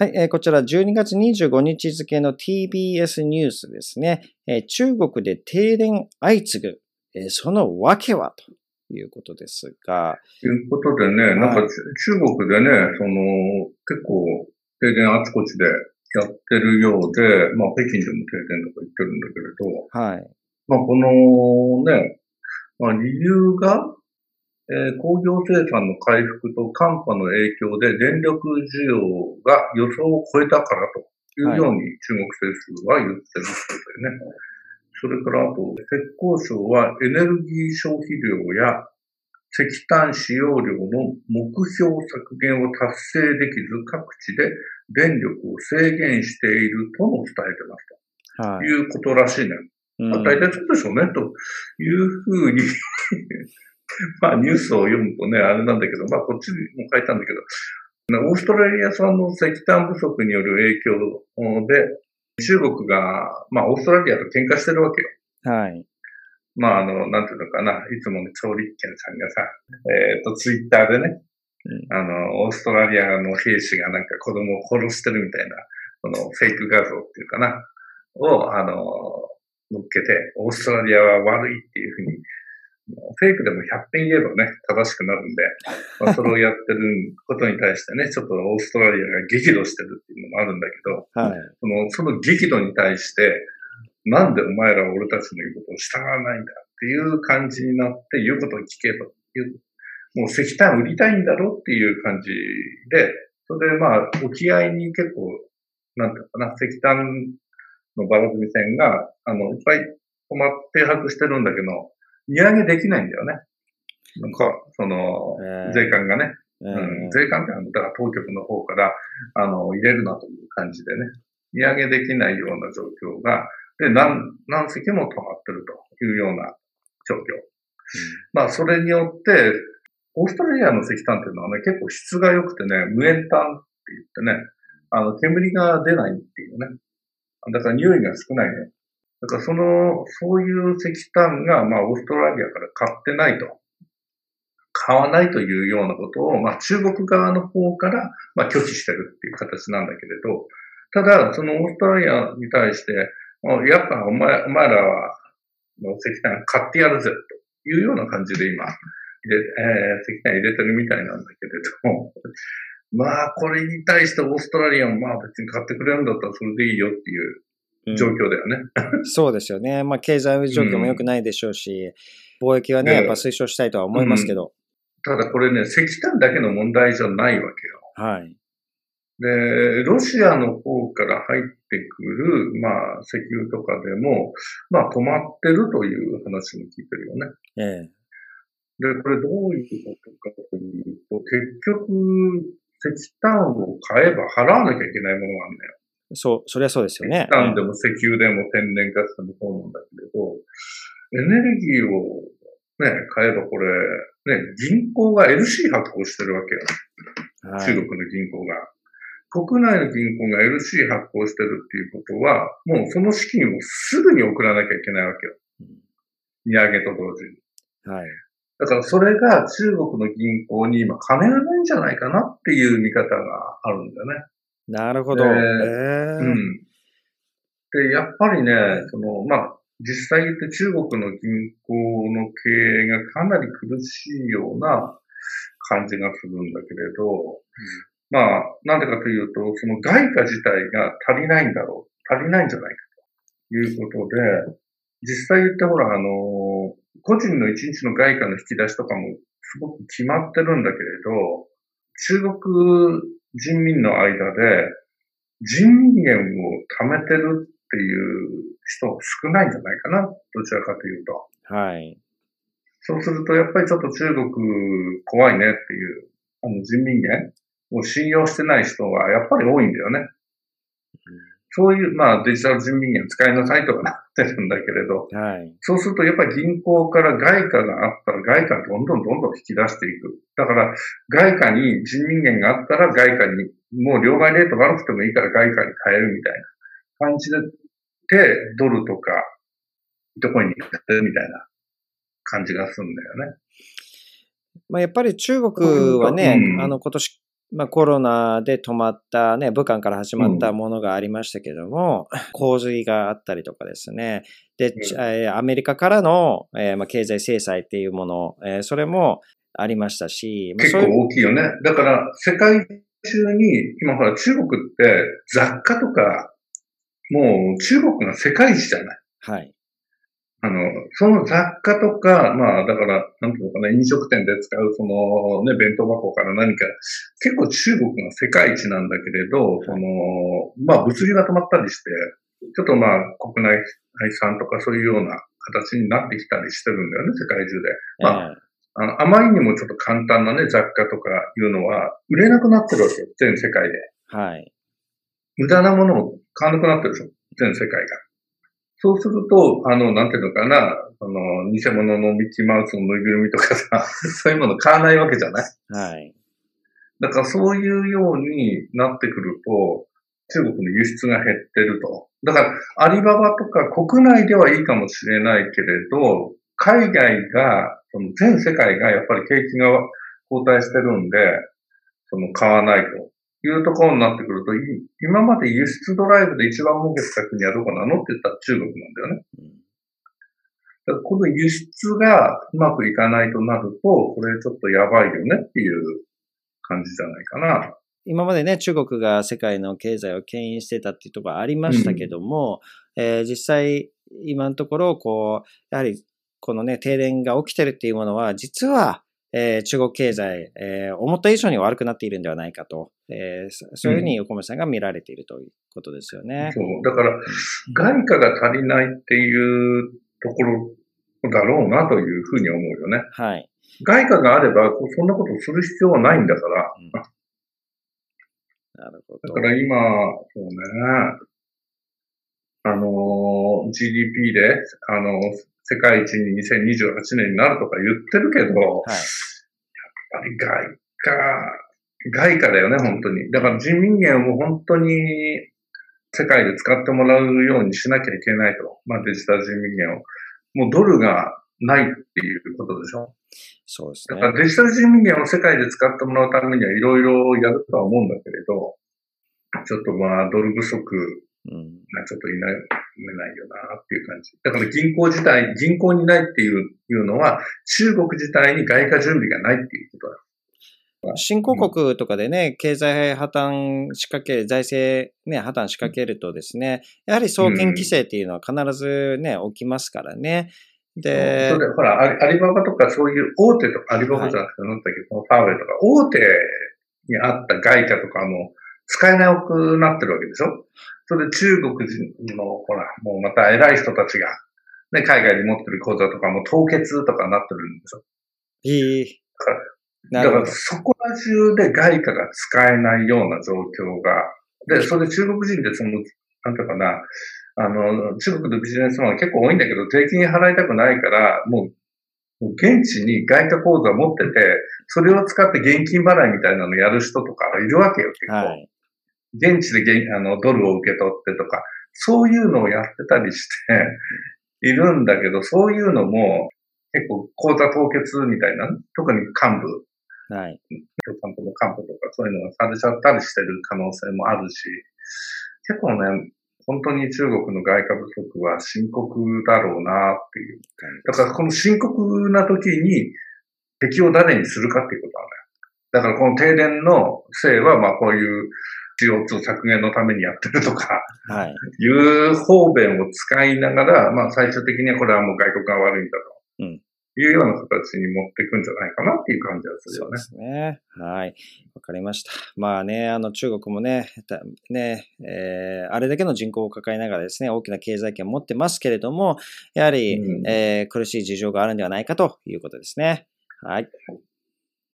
はい、えーこちら12月25日付の TBS ニュースですね。えー中国で停電相次ぐ、えーその訳は？ということですが、ということでね、なんか中国でね、その、結構停電あちこちでやってるようで、まあ北京でも停電とか言ってるんだけれど、はい。まあこのね、まあ理由が、えー工業生産の回復と寒波の影響で電力需要が予想を超えたからというように中国政府は言ってるそうだよね。それからあと、浙江省はエネルギー消費量や石炭使用量の目標削減を達成できず各地で電力を制限しているとも伝えてますはい。ということらしいね。うんまあ、大体そうでしょうね、というふうに まあ、ニュースを読むとね、あれなんだけど、まあ、こっちにも書いたんだけど、オーストラリア産の石炭不足による影響で、中国が、まあ、オーストラリアと喧嘩してるわけよ。はい。まあ、あの、なんていうのかな、いつもの超立憲さんがさ、えっ、と、ツイッターでね、うんあの、オーストラリアの兵士がなんか子供を殺してるみたいな、そのフェイク画像っていうかな、を、あの、乗っけて、オーストラリアは悪いっていうふうに、フェイクでも100点言えばね、正しくなるんで、まあ、それをやってることに対してね、ちょっとオーストラリアが激怒してるっていうのもあるんだけど、はい。その、その激怒に対して、なんでお前らは俺たちの言うことを従わないんだっていう感じになって、言うことを聞けという、もう石炭売りたいんだろっていう感じで、それでまあ、沖合に結構、なんていうのかな、石炭のバラ積み船が、あの、いっぱい止まって泊してるんだけど、荷上げできないんだよね。なんか、そのえー、税関がね、ううん、税関ってだから当局の方から、あの、入れるなという感じでね、荷上げできないような状況が、で、何、何隻も止まってるというような状況。まあ、それによって、オーストラリアの石炭っていうのはね、結構質が良くてね、無塩炭って言ってね、あの、煙が出ないっていうね。だから匂いが少ないね。だからその、そういう石炭が、まあ、オーストラリアから買ってないと。買わないというようなことを、まあ、中国側の方から、まあ、拒否してるっていう形なんだけれど、ただ、そのオーストラリアに対して、やっぱお前、お前らは、石炭買ってやるぜ、というような感じで今、入れえー石炭入れてるみたいなんだけれど、まあ、これに対してオーストラリアも、まあ別に買ってくれるんだったらそれでいいよっていう状況だよね。そうですよね。まあ、経済状況も良くないでしょうし、貿易はね、ええやっぱ推奨したいとは思いますけど。ただこれね、石炭だけの問題じゃないわけよ。はい。で、ロシアの方から入ってくる、まあ、石油とかでも、まあ、止まってるという話も聞いてるよね。ええ。で、これどういうことかというと、結局、石炭を買えば払わなきゃいけないものがあるんだよ。そう、そりゃそうですよね石。炭でも石油でも天然ガスでもそうなんだけれど、エネルギーをね、買えばこれ、ね、銀行が LC 発行してるわけよ。はい中国の銀行が。国内の銀行が LC 発行してるっていうことは、もうその資金をすぐに送らなきゃいけないわけよ。荷上げと同時に。はい。だからそれが中国の銀行に今金がないんじゃないかなっていう見方があるんだよね。なるほど。えーええうん。で、やっぱりね、その、まあ、実際言って中国の銀行の経営がかなり苦しいような感じがするんだけれど、まあ、なんでかというと、その外貨自体が足りないんだろう。足りないんじゃないかということで、実際言ってほら、あの、個人の一日の外貨の引き出しとかもすごく決まってるんだけれど、中国人民の間で人民元を貯めてるっていう人少ないんじゃないかな。どちらかというと。はい。そうすると、やっぱりちょっと中国怖いねっていう、あの人民元を信用してない人がやっぱり多いんだよね。そういう、まあデジタル人民元使いなさいとかなってるんだけれど、はい。そうするとやっぱり銀行から外貨があったら外貨どんどんどんどん引き出していく。だから外貨に人民元があったら外貨に、もう両替レート悪くてもいいから外貨に変えるみたいな感じで、でドルとか、ビットコインに変えるみたいな感じがするんだよね。まあ、やっぱり中国はね、うんあの、今年まあコロナで止まったね、武漢から始まったものがありましたけども、うん、洪水があったりとかですね。で、うん、アメリカからの、えー、まあ経済制裁っていうもの、えー、それもありましたし。結構大きいよね。だから世界中に、今ほら中国って雑貨とか、もう中国が世界一じゃない。はい。あの、その雑貨とか、まあ、だから、なんていうのかな、飲食店で使う、その、ね、弁当箱から何か、結構中国が世界一なんだけれど、その、まあ、物流が止まったりして、ちょっとまあ、国内産とかそういうような形になってきたりしてるんだよね、世界中で。まあ、あのあまりにもちょっと簡単なね、雑貨とかいうのは、売れなくなってるわけよ、全世界で。はい。無駄なものを買わなくなってるでしょ、全世界が。そうすると、あの、なんていうのかな、あの、偽物のミッキーマウスのぬいぐるみとかさ、そういうもの買わないわけじゃない？はい。だからそういうようになってくると、中国の輸出が減ってると。だから、アリババとか国内ではいいかもしれないけれど、海外が、その全世界がやっぱり景気が後退してるんで、その買わないと。いうところになってくると、今まで輸出ドライブで一番儲けた国はどこなのって言ったら中国なんだよね。だこの輸出がうまくいかないとなると、これちょっとやばいよねっていう感じじゃないかな。今までね、中国が世界の経済を牽引してたっていうところありましたけども、うん、えー、実際、今のところ、こう、やはり、このね、停電が起きてるっていうものは、実は、えー、中国経済、えー、思った以上に悪くなっているんではないかと、えー、そういうふうに横村さんが見られているということですよね。そう。だから、外貨が足りないっていうところだろうなというふうに思うよね。はい。外貨があれば、そんなことする必要はないんだから。うん、なるほど。だから今、そうね、あの、GDP で、あの、世界一に2028年になるとか言ってるけど、はい、やっぱり外貨、外貨だよね、本当に。だから人民元を本当に世界で使ってもらうようにしなきゃいけないと。まあデジタル人民元を。もうドルがないっていうことでしょ。そうですね。だからデジタル人民元を世界で使ってもらうためにはいろいろやるとは思うんだけれど、ちょっとまあドル不足うん、ちょっといない、めないよなっていう感じ。だから銀行自体、銀行にないっていういうのは、中国自体に外貨準備がないっていうことだ。新興国とかでね、経済破綻仕掛ける、財政ね、破綻仕掛けるとですね、やはり送金規制っていうのは必ずね、起きますからね。で、それほら、アリババとかそういう大手とか、アリババじゃなくて、なんだっけ、ファーウェイとか、大手にあった外貨とかも使えなくなってるわけでしょ？それで中国人の、ほら、もうまた偉い人たちが、ね、海外に持ってる口座とかも凍結とかなってるんですよ。ええー、だから、そこら中で外貨が使えないような状況が、で、それで中国人でその、なんていうかな、あの、中国のビジネスマン結構多いんだけど、税金払いたくないから、もう、現地に外貨口座持ってて、それを使って現金払いみたいなのやる人とかいるわけよ、結構。はい現地で現あのドルを受け取ってとか、そういうのをやってたりしているんだけど、そういうのも結構口座凍結みたいな、特に幹部、はい。共産党の幹部とかそういうのがされちゃったりしてる可能性もあるし、結構ね、本当に中国の外貨不足は深刻だろうなっていう。だからこの深刻な時に敵を誰にするかっていうことなんだよ。だからこの停電のせいは、まあこういう CO2 削減のためにやってるとか、はい。いう方便を使いながら、まあ最終的にはこれはもう外国が悪いんだと。うん。いうような形に持っていくんじゃないかなっていう感じはするよね。そうですね。はい。わかりました。まあね、あの中国もね、ね、えー、あれだけの人口を抱えながらですね、大きな経済圏を持ってますけれども、やはり、うん、えー、苦しい事情があるんではないかということですね。はい。